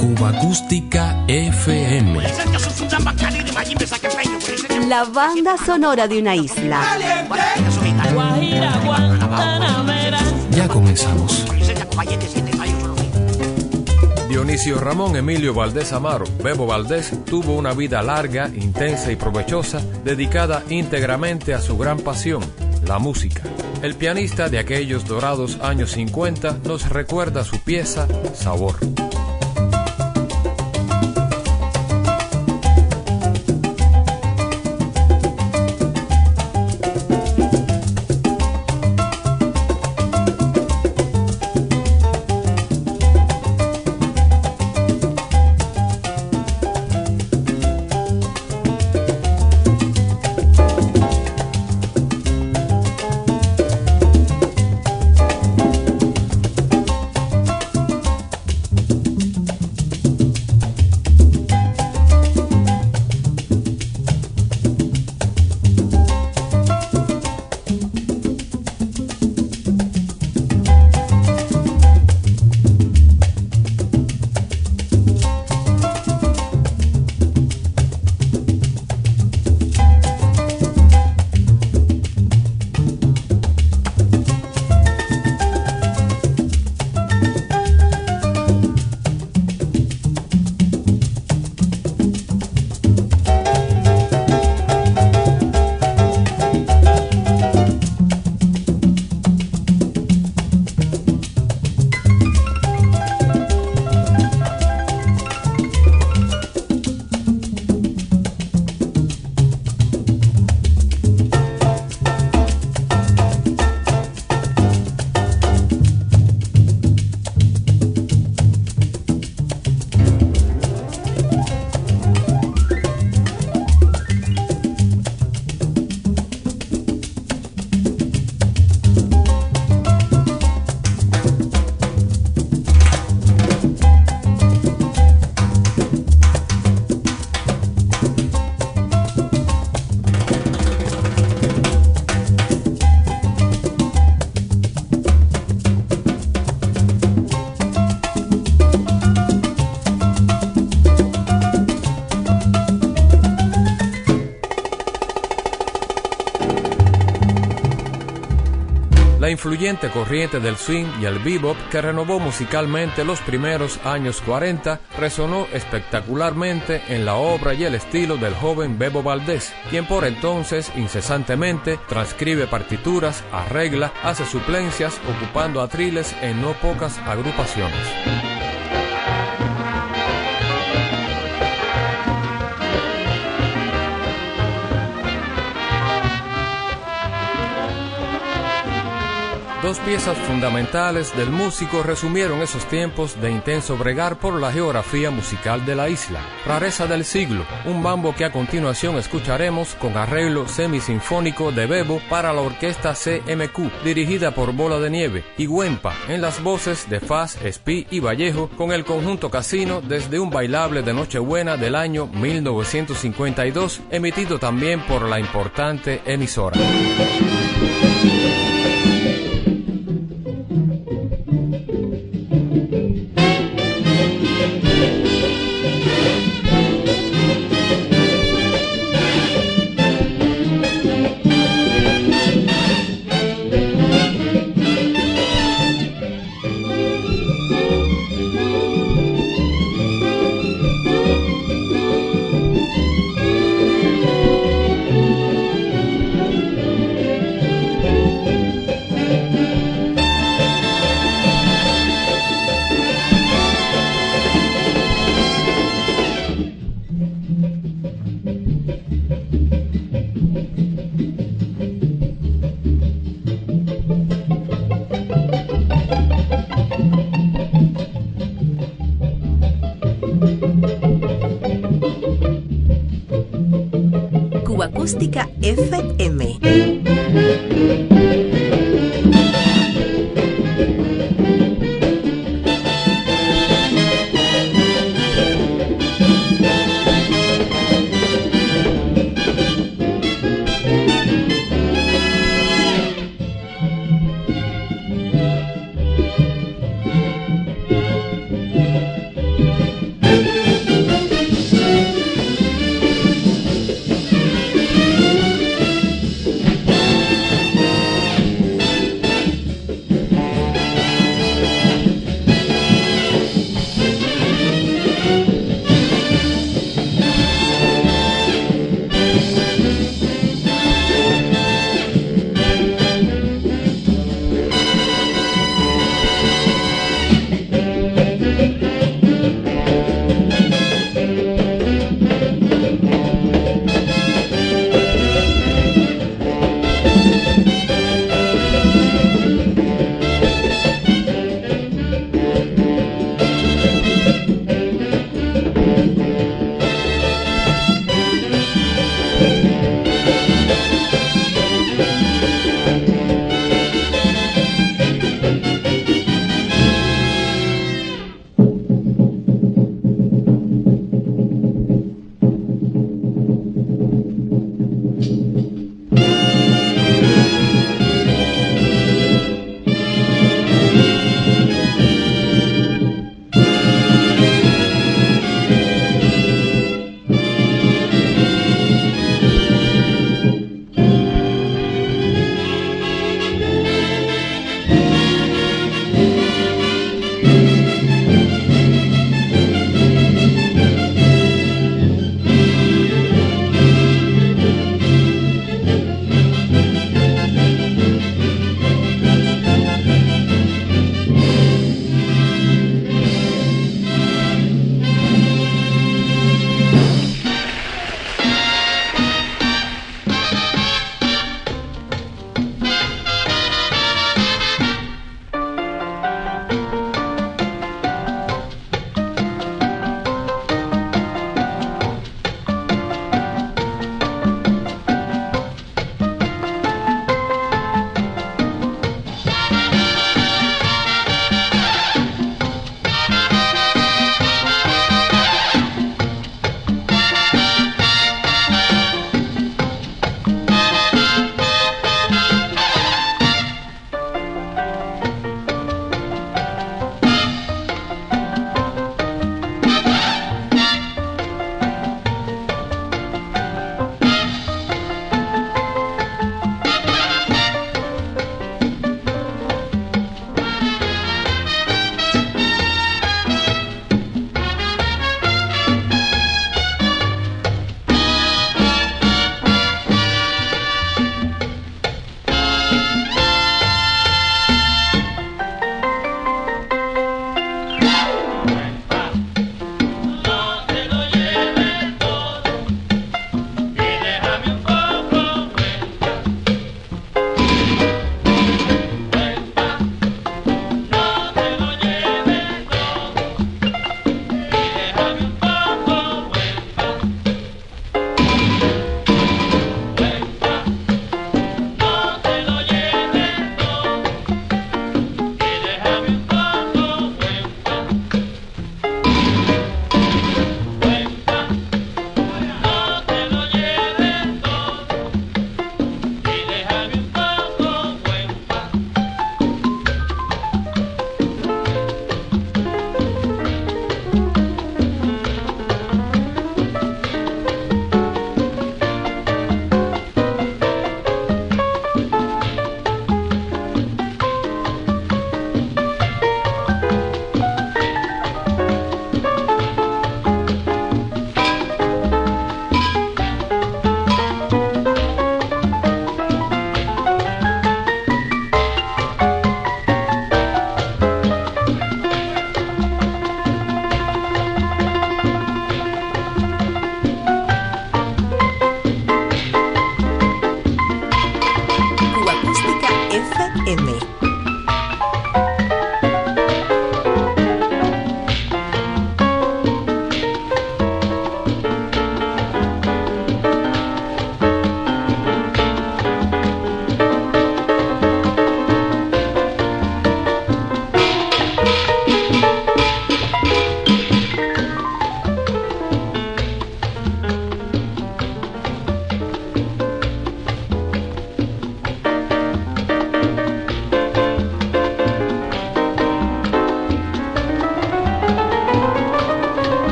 Cuba Acústica FM. La banda sonora de una isla. Ya comenzamos. Dionisio Ramón Emilio Valdés Amaro, Bebo Valdés, tuvo una vida larga, intensa y provechosa, dedicada íntegramente a su gran pasión, la música. El pianista de aquellos dorados años 50 nos recuerda su pieza Sabor. Influyente corriente del swing y el bebop que renovó musicalmente los primeros años 40 resonó espectacularmente en la obra y el estilo del joven Bebo Valdés, quien por entonces incesantemente transcribe partituras, arregla, hace suplencias, ocupando atriles en no pocas agrupaciones. Dos piezas fundamentales del músico resumieron esos tiempos de intenso bregar por la geografía musical de la isla. Rareza del siglo, un mambo que a continuación escucharemos con arreglo semisinfónico de Bebo para la orquesta CMQ, dirigida por Bola de Nieve, y Huempa en las voces de Faz, Espí y Vallejo con el conjunto Casino desde un bailable de Nochebuena del año 1952, emitido también por la importante emisora.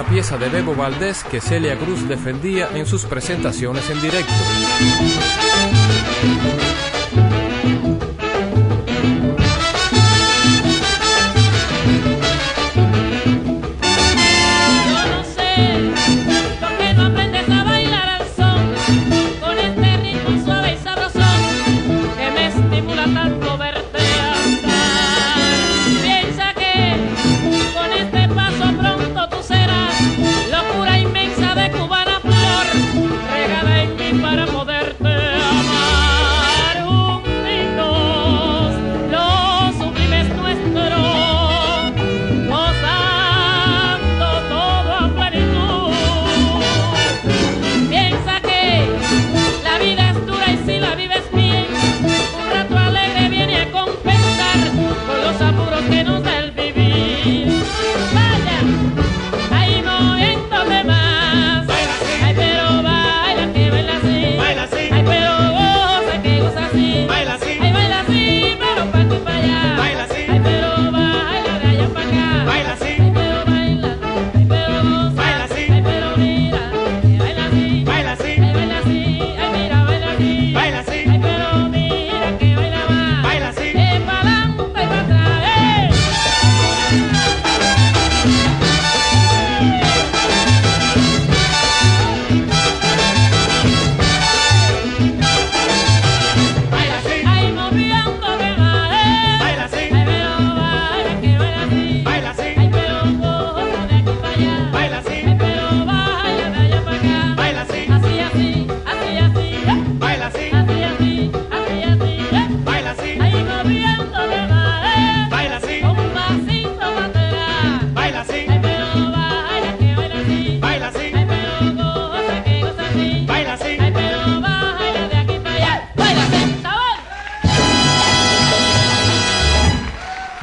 Otra pieza de Bebo Valdés que Celia Cruz defendía en sus presentaciones en directo.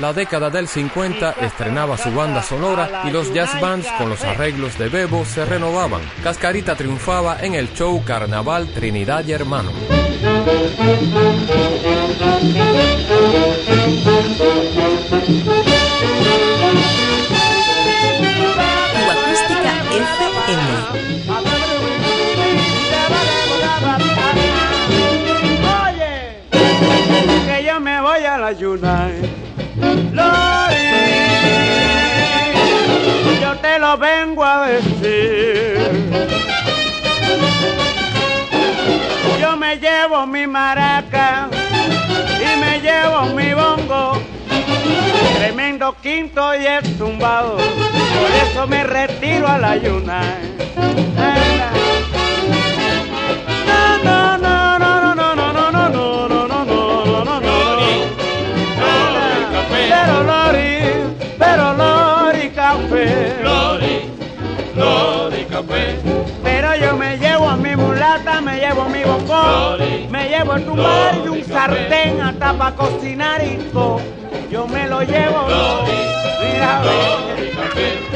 La década del 50 estrenaba su banda sonora y los jazz bands con los arreglos de Bebo se renovaban. Cascarita triunfaba en el show Carnaval Trinidad y Hermano. Oye, que yo me voy a la United yo te lo vengo a decir. Yo me llevo mi maraca y me llevo mi bongo. Tremendo quinto y es tumbado, por eso me retiro a la yuna. Pero Lori, pero Lori café. Lori, Lori café. Pero yo me llevo a mi mulata, me llevo mi bongo, me llevo el tumbar y un sartén hasta para cocinar y todo. Yo me lo llevo. Lori, mira, Lori café.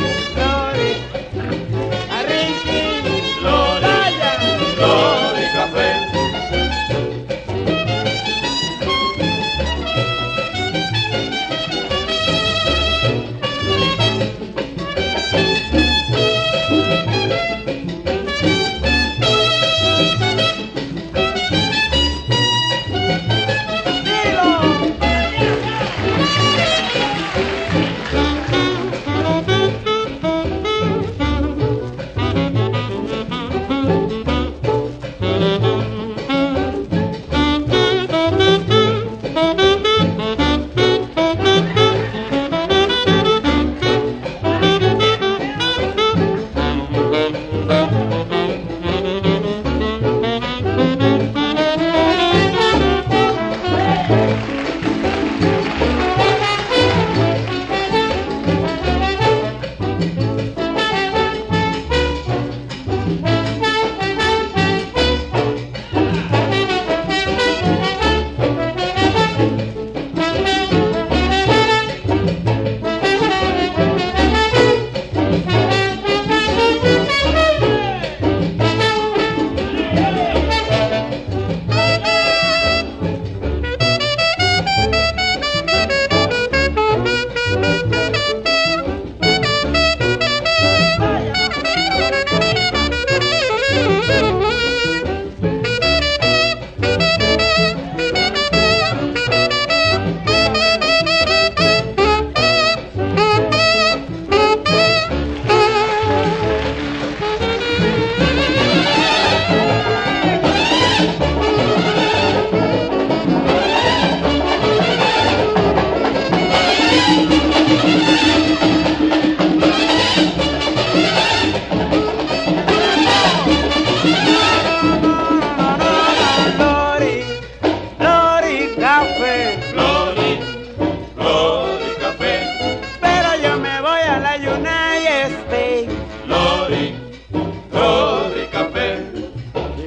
lori, café.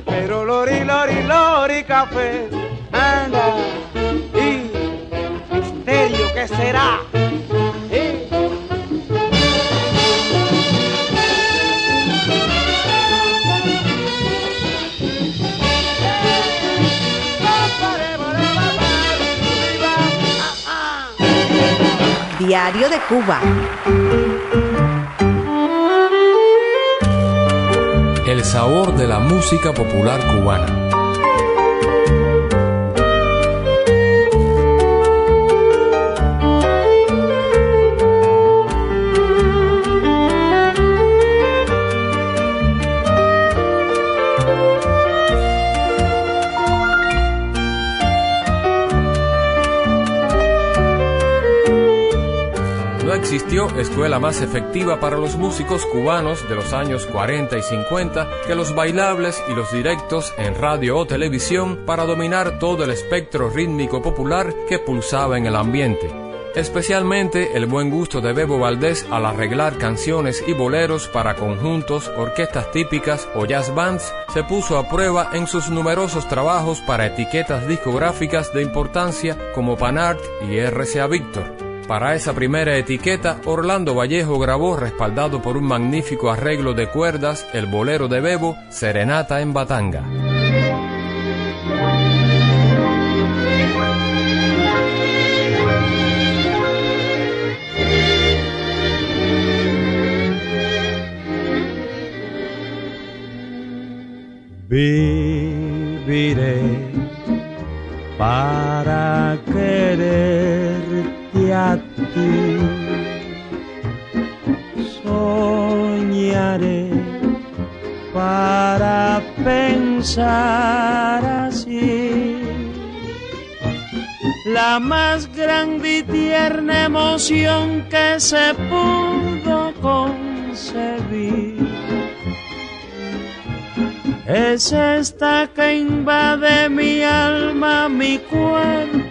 Pero lori, lori, lori café. Anda, y misterio, ¿qué será? Diario de Cuba. Sabor de la música popular cubana. Existió escuela más efectiva para los músicos cubanos de los años 40 y 50 que los bailables y los directos en radio o televisión para dominar todo el espectro rítmico popular que pulsaba en el ambiente. Especialmente el buen gusto de Bebo Valdés al arreglar canciones y boleros para conjuntos, orquestas típicas o jazz bands se puso a prueba en sus numerosos trabajos para etiquetas discográficas de importancia como Panart y RCA Victor. Para esa primera etiqueta, Orlando Vallejo grabó, respaldado por un magnífico arreglo de cuerdas, el bolero de Bebo, Serenata en Batanga. Viviré para La más grande y tierna emoción que se pudo concebir es esta que invade mi alma, mi cuerpo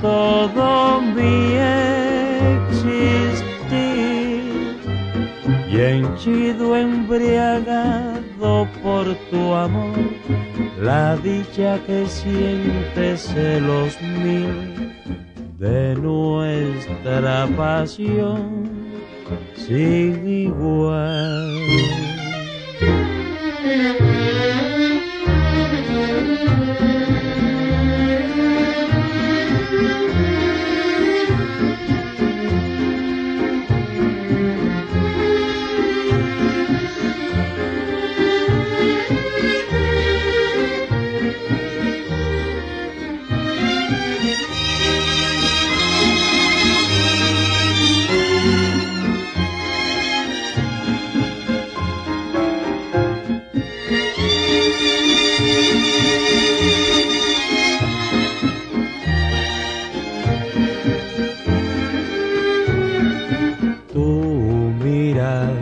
todo mi existir y henchido embriagado por tu amor, la dicha que sientes celos mil de nuestra pasión sin igual.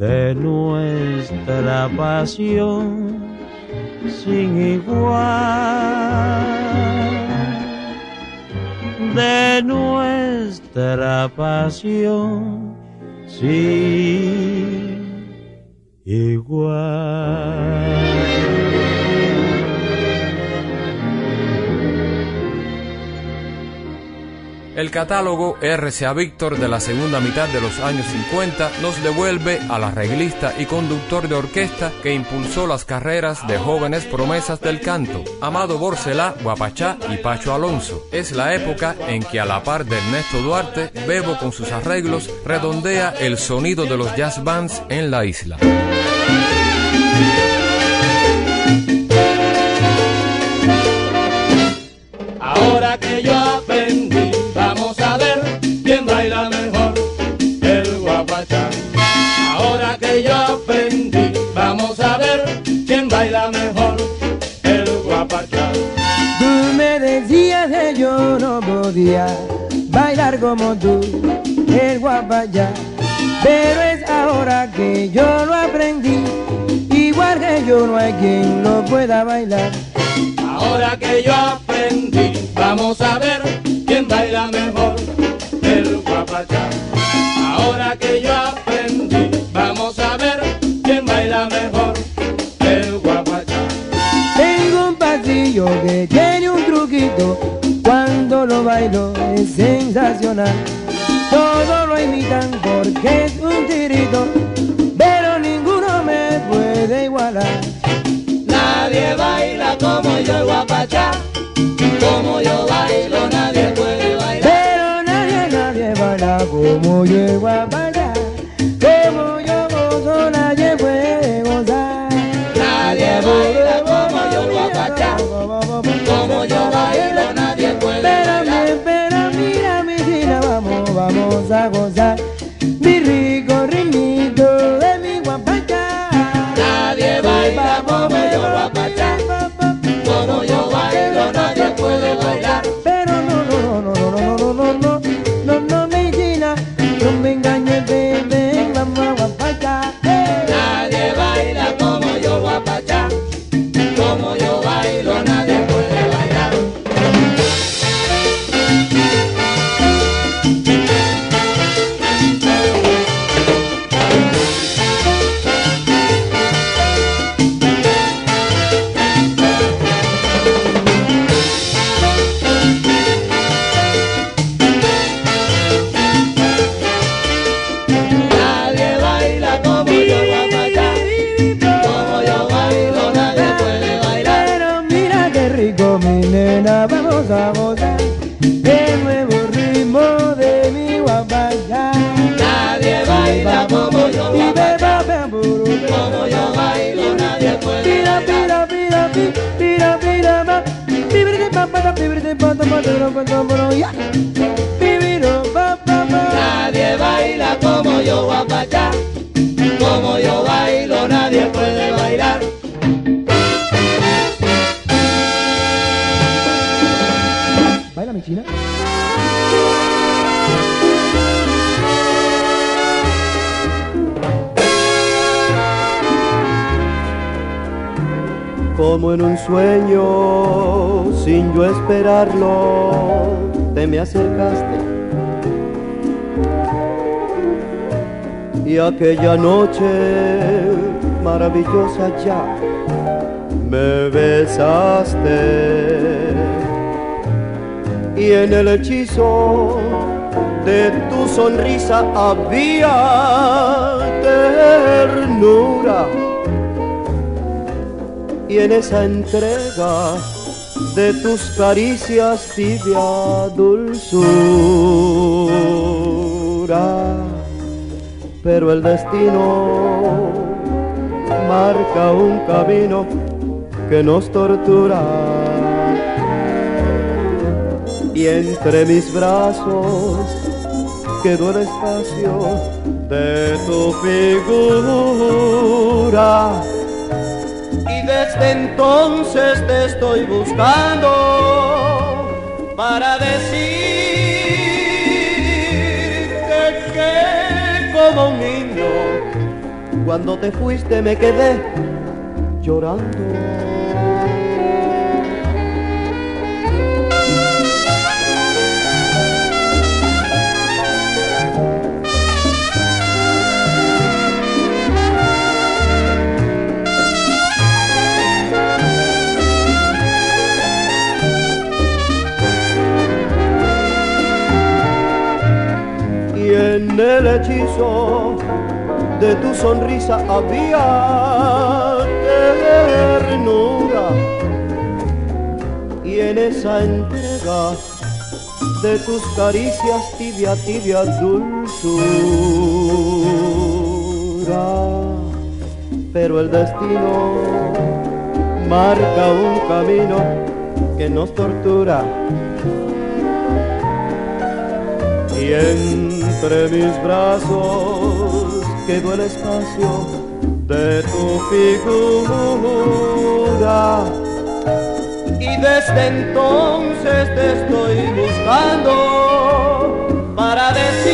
de nuestra pasión sin igual, de nuestra pasión sin igual. El catálogo RCA Víctor de la segunda mitad de los años 50 nos devuelve al arreglista y conductor de orquesta que impulsó las carreras de jóvenes promesas del canto, Amado Borcelá, Guapachá y Pacho Alonso. Es la época en que a la par de Ernesto Duarte, Bebo con sus arreglos redondea el sonido de los jazz bands en la isla. Ahora que yo aprendí, bailar como tú, el guapayá. Pero es ahora que yo lo aprendí, igual que yo no hay quien no pueda bailar. Ahora que yo aprendí, vamos a ver quién baila mejor el guapachá. Nacional. Tibri, tipa, tapa. Como en un sueño, sin yo esperarlo, te me acercaste. Y aquella noche maravillosa ya me besaste. Y en el hechizo de tu sonrisa había ternura y en esa entrega de tus caricias tibia dulzura. Pero el destino marca un camino que nos tortura. Y entre mis brazos quedó el espacio de tu figura. Desde entonces te estoy buscando para decirte que como un niño, cuando te fuiste me quedé llorando. Hechizo de tu sonrisa había ternura y en esa entrega de tus caricias tibia, tibia dulzura. Pero el destino marca un camino que nos tortura Y entre mis brazos quedó el espacio de tu figura. Y desde entonces te estoy buscando para decirte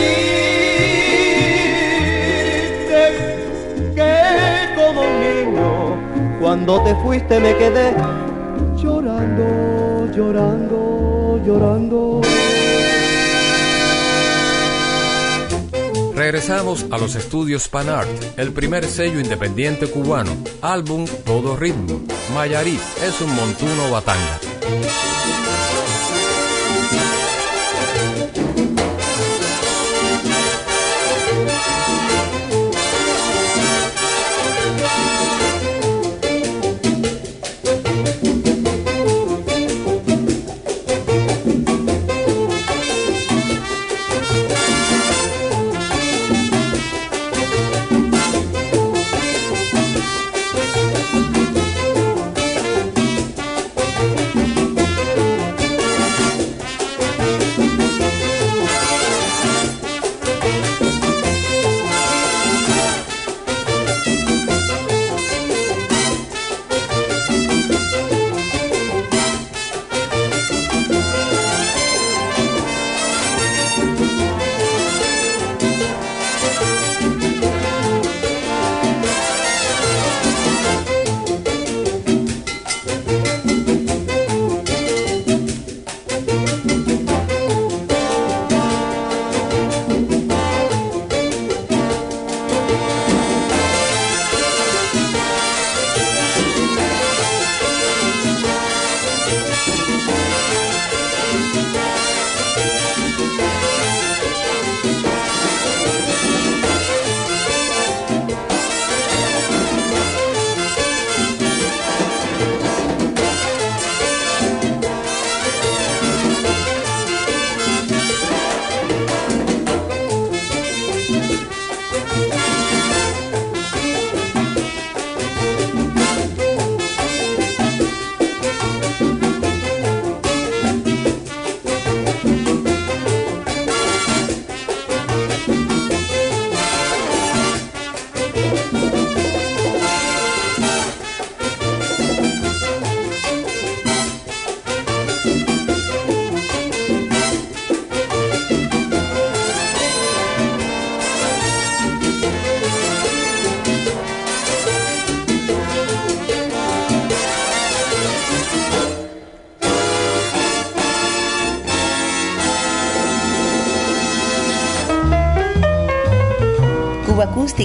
que como un niño, cuando te fuiste me quedé llorando, llorando, llorando. Regresamos a los estudios Panart, el primer sello independiente cubano, álbum Todo Ritmo. Mayarí es un montuno batanga.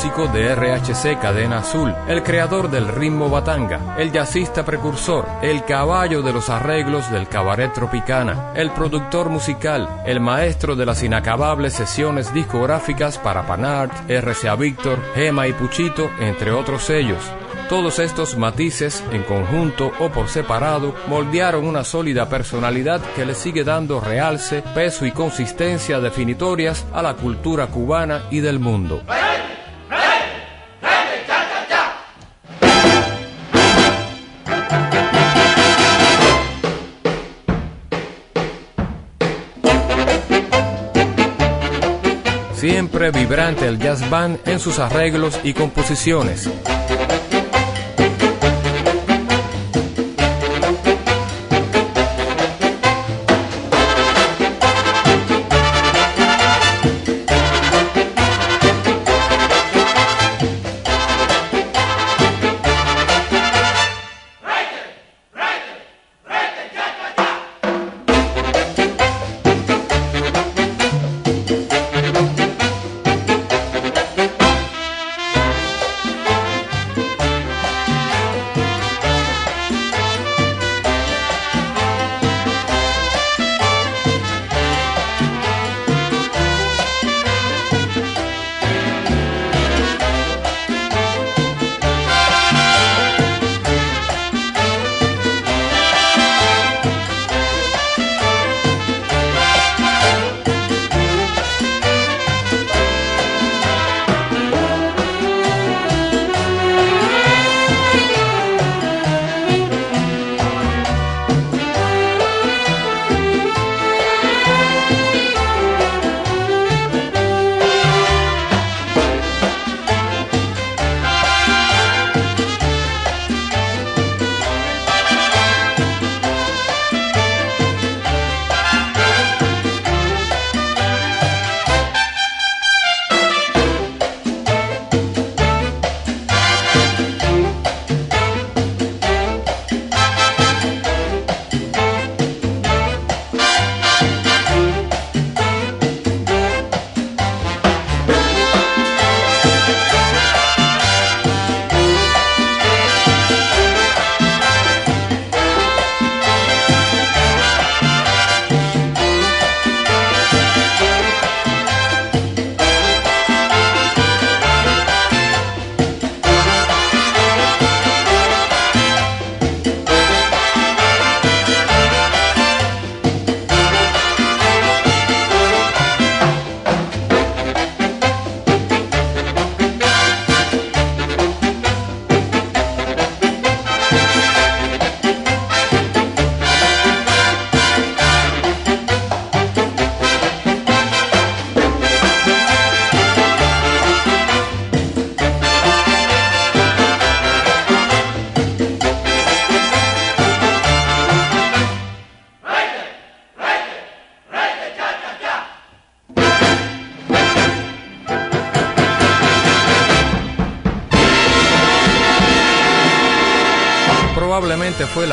Músico de RHC Cadena Azul, el creador del ritmo batanga, el jazzista precursor, el caballo de los arreglos del cabaret tropicana, el productor musical, el maestro de las inacabables sesiones discográficas para Panart, RCA Víctor, Gema y Puchito, entre otros sellos. Todos estos matices, en conjunto o por separado, moldearon una sólida personalidad que le sigue dando realce, peso y consistencia definitorias a la cultura cubana y del mundo. Jazz band en sus arreglos y composiciones.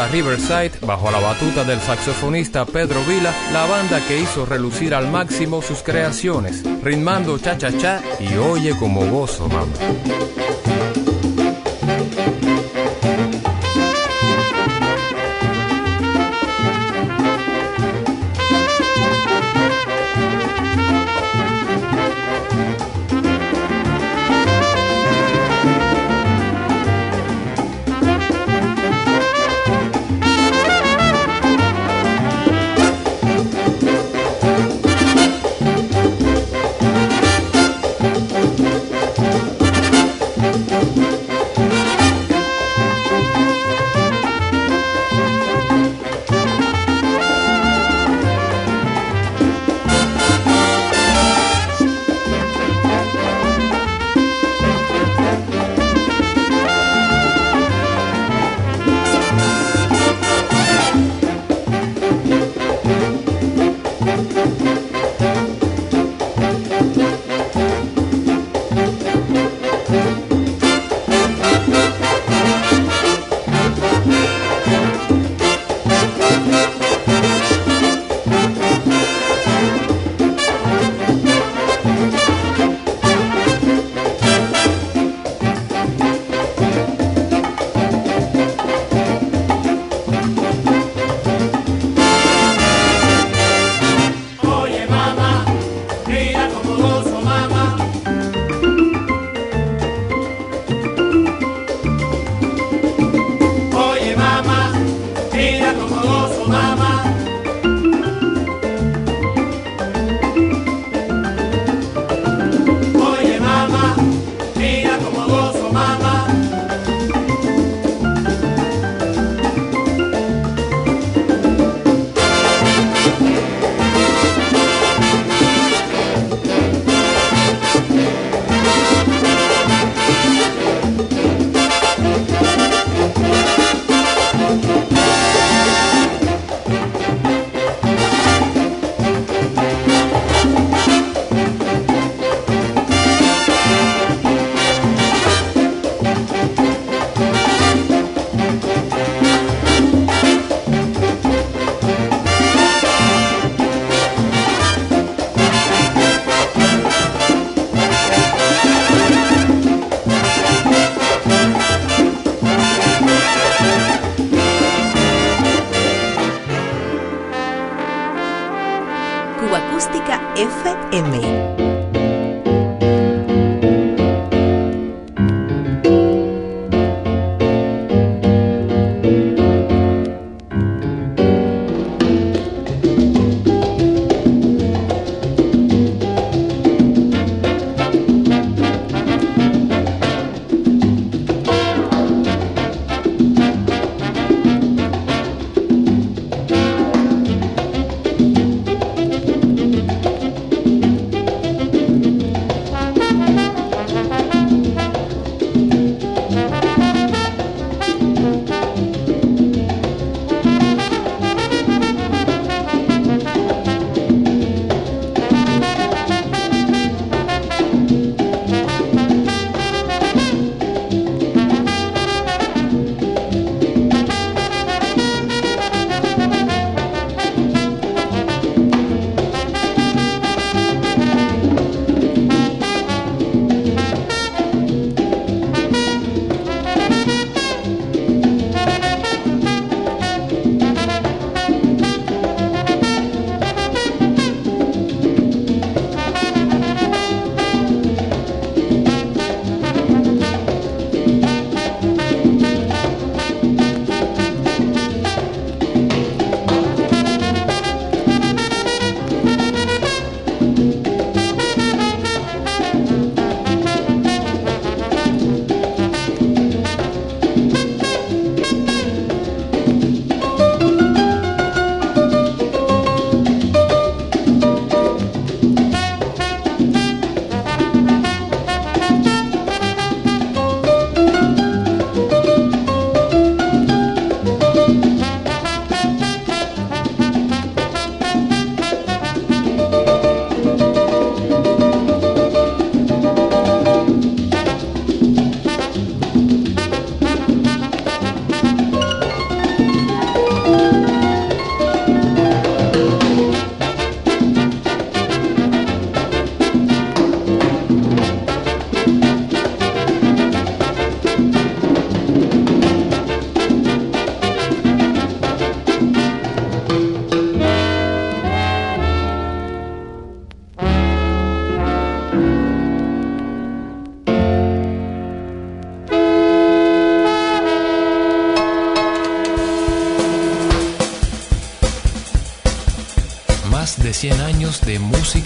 Riverside, bajo la batuta del saxofonista Pedro Vila, la banda que hizo relucir al máximo sus creaciones, ritmando cha-cha-cha y oye como gozo, mamá.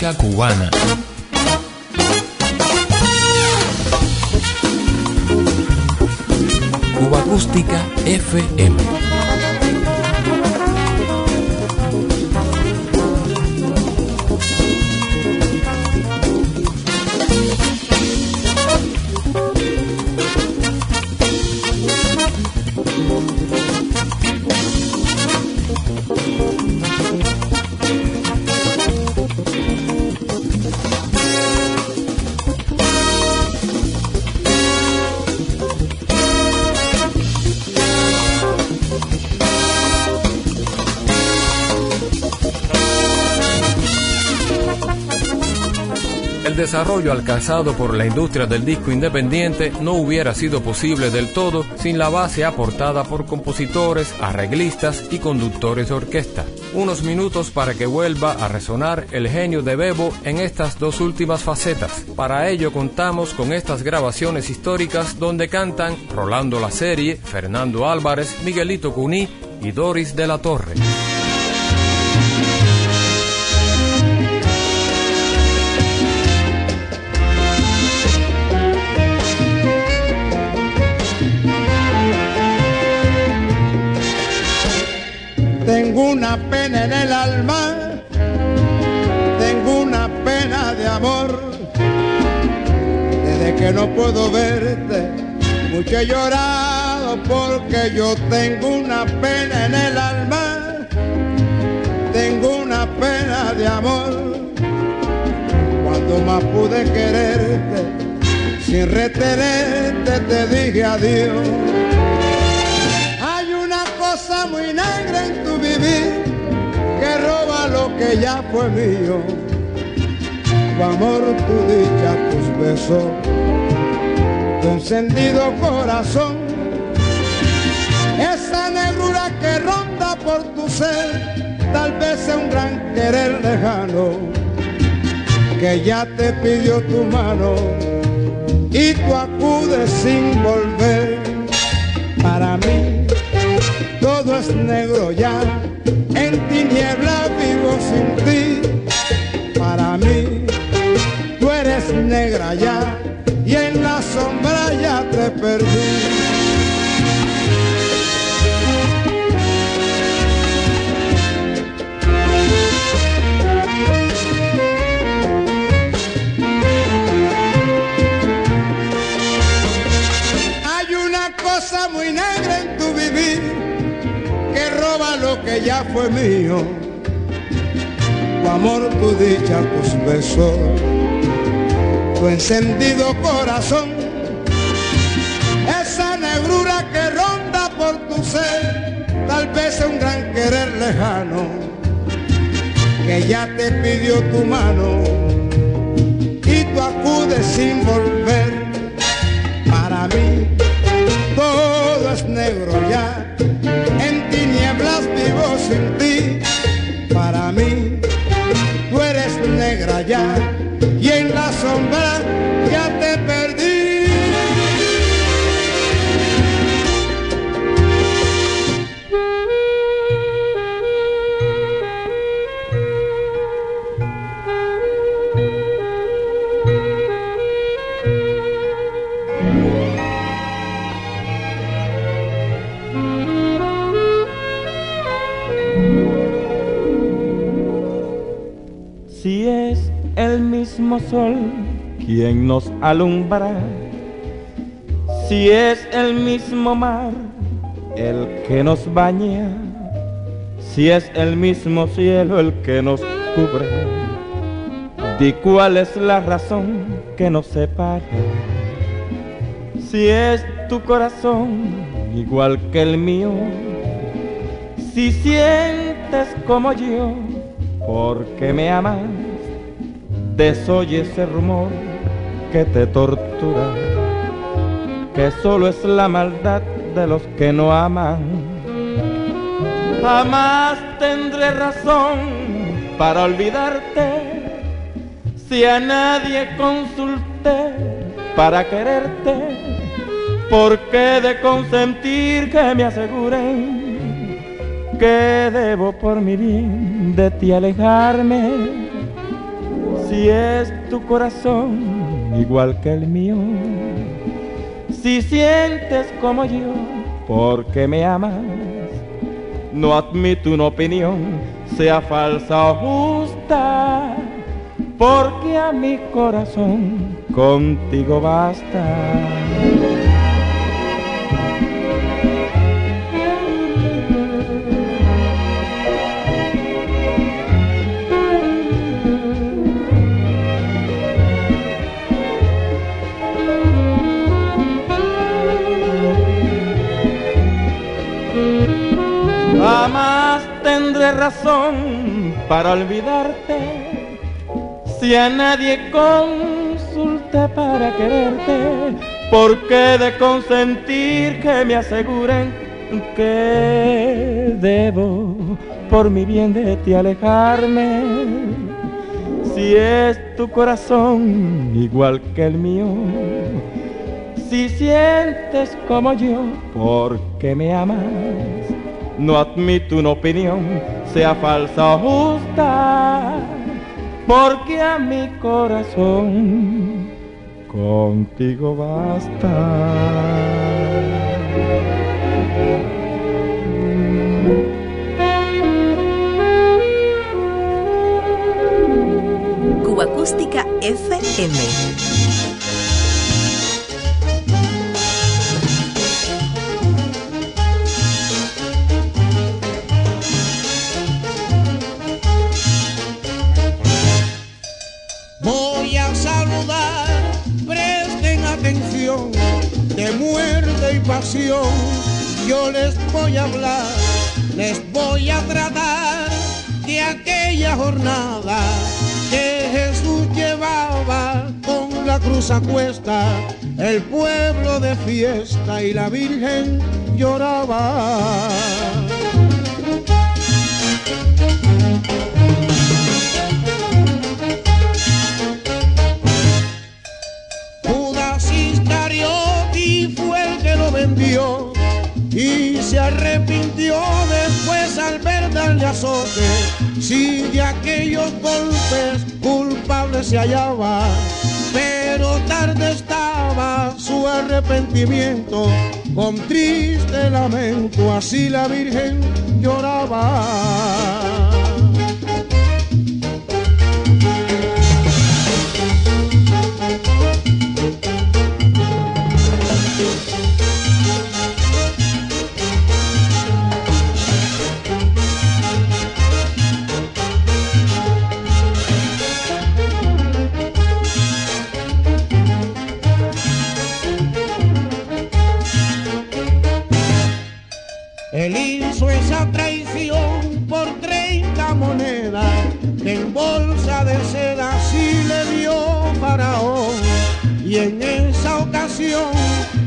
Música cubana. Alcanzado por la industria del disco independiente no hubiera sido posible del todo sin la base aportada por compositores, arreglistas y conductores de orquesta. Unos minutos para que vuelva a resonar el genio de Bebo en estas dos últimas facetas. Para ello contamos con estas grabaciones históricas donde cantan Rolando La Serie, Fernando Álvarez, Miguelito Cuní y Doris de la Torre. Amor. Desde que no puedo verte, mucho he llorado porque yo tengo una pena en el alma, tengo una pena de amor. Cuando más pude quererte, sin retenerte te dije adiós cosa muy negra en tu vivir que roba lo que ya fue mío. Tu amor, tu dicha, tus besos, tu encendido corazón, esa negrura que ronda por tu ser, tal vez sea un gran querer lejano que ya te pidió tu mano y tú acudes sin volver para mí todo es negro ya, en tiniebla vivo sin ti. Negra y en la sombra ya te perdí. que ya fue mío, tu amor, tu dicha, tus besos, tu encendido corazón, esa negrura que ronda por tu ser, tal vez un gran querer lejano, que ya te pidió tu mano y tú acudes sin volver. Para mí todo es negro ya quien nos alumbra, si es el mismo mar el que nos baña, si es el mismo cielo el que nos cubre, di cuál es la razón que nos separa, si es tu corazón igual que el mío, si sientes como yo, porque me amas desoye ese rumor que te tortura, que solo es la maldad de los que no aman. Jamás tendré razón para olvidarte si a nadie consulté para quererte. ¿Por qué de consentir que me aseguren que debo por mi bien de ti alejarme. Si es tu corazón igual que el mío, si sientes como yo, porque me amas, no admito una opinión, sea falsa o justa, porque a mi corazón contigo basta. Razón para olvidarte si a nadie consulté para quererte. Porque de consentir que me aseguren que debo por mi bien de ti alejarme? Si es tu corazón igual que el mío, si sientes como yo, porque me amas no admito una opinión, sea falsa o justa, porque a mi corazón contigo basta. Acústica FM. Yo les voy a hablar, les voy a tratar de aquella jornada que Jesús llevaba con la cruz a cuesta, el pueblo de fiesta y la Virgen lloraba. Se hallaba, pero tarde estaba su arrepentimiento. Con triste lamento así la Virgen lloraba.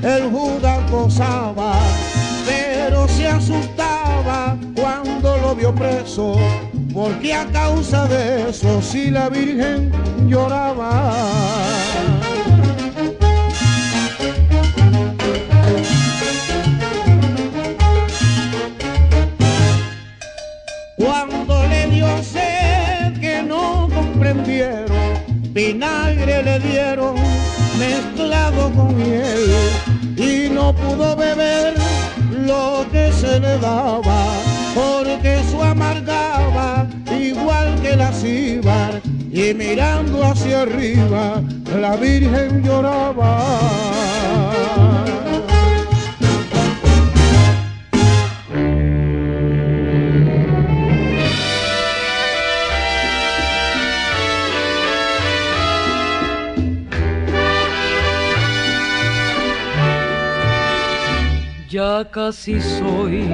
El Judas gozaba, pero se asustaba cuando lo vio preso, porque a causa de eso si la Virgen lloraba. Cuando le dio sed que no comprendieron, vinagre le dieron mezclado con miel y no pudo beber lo que se le daba porque su amargaba igual que la cibar y mirando hacia arriba la Virgen lloraba. Casi soy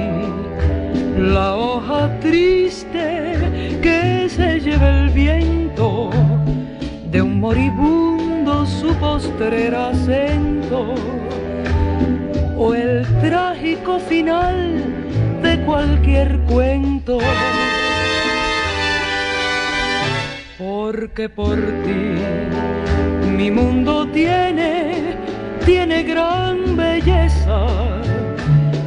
la hoja triste que se lleva el viento de un moribundo su postrer acento o el trágico final de cualquier cuento. Porque por ti mi mundo tiene, tiene gran belleza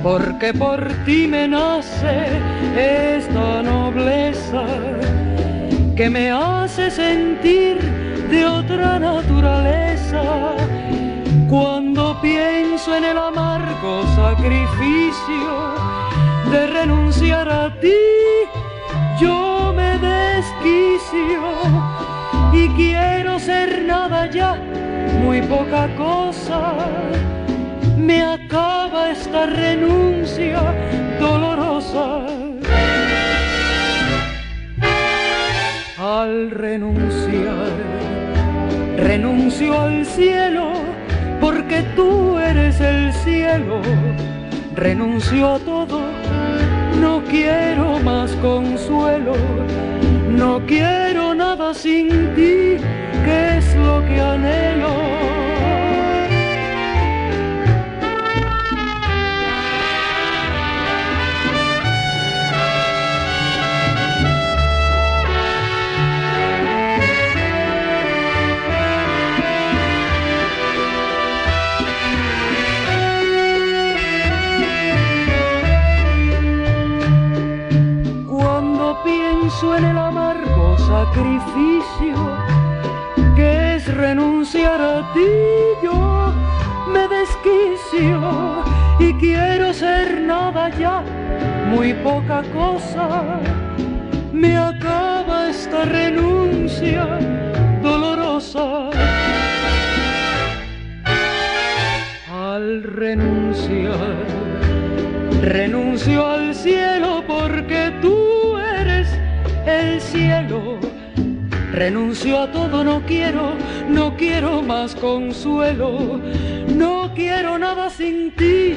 porque por ti me nace esta nobleza que me hace sentir de otra naturaleza. Cuando pienso en el amargo sacrificio de renunciar a ti, yo me desquicio y quiero ser nada ya, muy poca cosa. Me esta renuncia dolorosa. Al renunciar, renuncio al cielo, porque tú eres el cielo. Renuncio a todo, no quiero más consuelo, no quiero nada sin ti, que es lo que anhelo. Nada ya, muy poca cosa. Me acaba esta renuncia dolorosa. Al renunciar, renuncio al cielo porque tú el cielo. Renuncio a todo, no quiero, no quiero más consuelo, no quiero nada sin ti,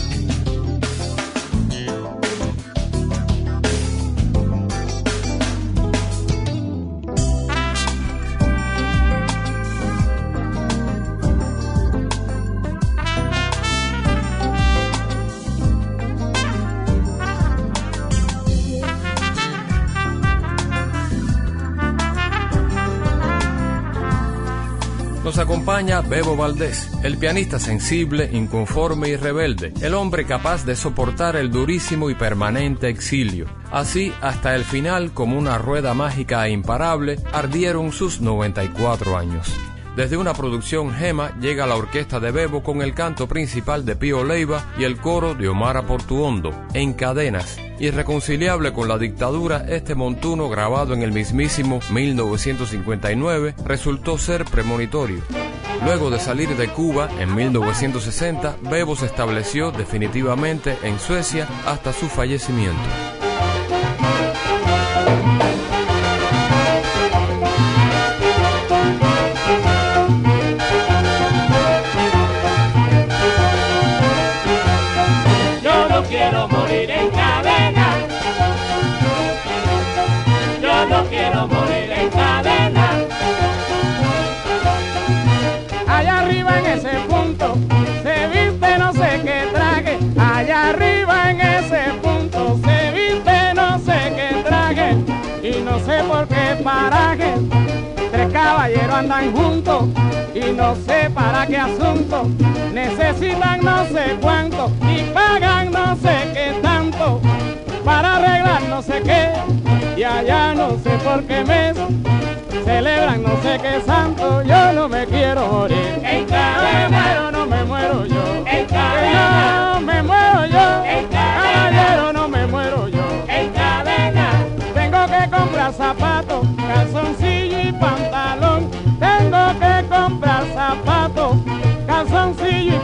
Bebo Valdés, el pianista sensible, inconforme y rebelde, el hombre capaz de soportar el durísimo y permanente exilio. Así, hasta el final, como una rueda mágica e imparable, ardieron sus 94 años. Desde una producción Gema llega la orquesta de Bebo con el canto principal de Pío Leiva y el coro de Omar Portuondo, en cadenas. Irreconciliable con la dictadura, este montuno grabado en el mismísimo 1959 resultó ser premonitorio. Luego de salir de Cuba en 1960, Bebo se estableció definitivamente en Suecia hasta su fallecimiento. Andan juntos y no sé para qué asunto, necesitan no sé cuánto y pagan no sé qué tanto. Para arreglar no sé qué y allá no sé por qué mes. Celebran no sé qué santo, yo no me quiero morir, en caballero no me muero yo, no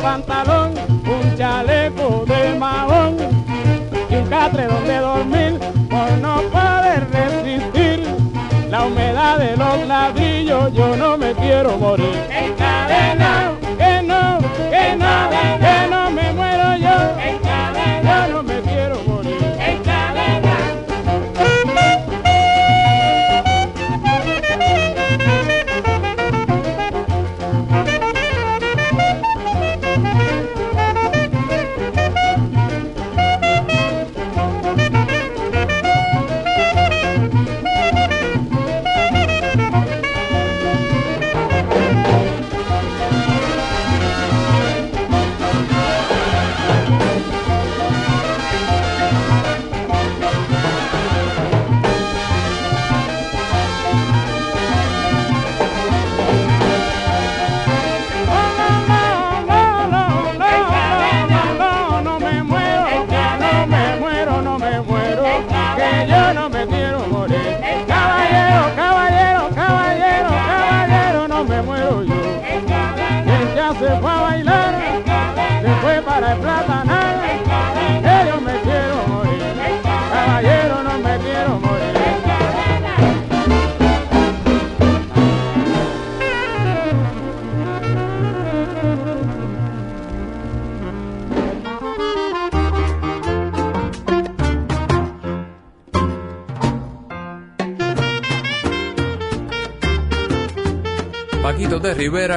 pantalón, un chaleco de mahón y un catre donde dormir por no poder resistir la humedad de los ladrillos. Yo no me quiero morir. En cadena,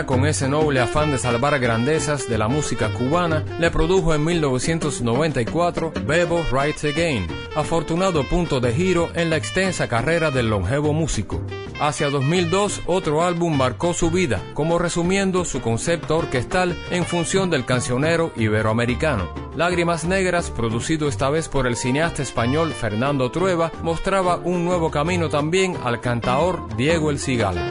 Con ese noble afán de salvar grandezas de la música cubana, le produjo en 1994 Bebo Writes Again, afortunado punto de giro en la extensa carrera del longevo músico. Hacia 2002, otro álbum marcó su vida, como resumiendo su concepto orquestal en función del cancionero iberoamericano. Lágrimas Negras, producido esta vez por el cineasta español Fernando Trueba, mostraba un nuevo camino también al cantaor Diego El Cigala.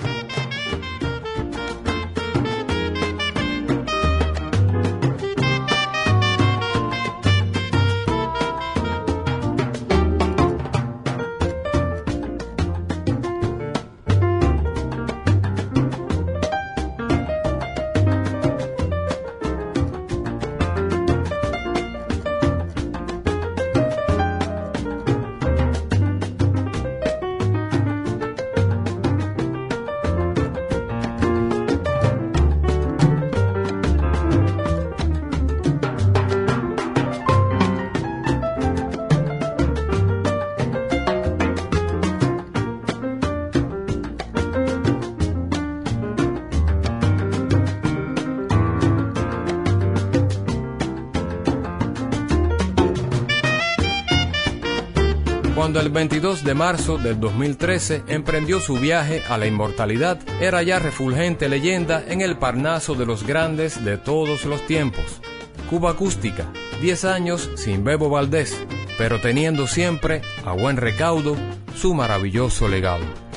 El 22 de marzo del 2013 emprendió su viaje a la inmortalidad, era ya refulgente leyenda en el Parnaso de los grandes de todos los tiempos. Cuba Acústica, 10 años sin Bebo Valdés, pero teniendo siempre, a buen recaudo, su maravilloso legado.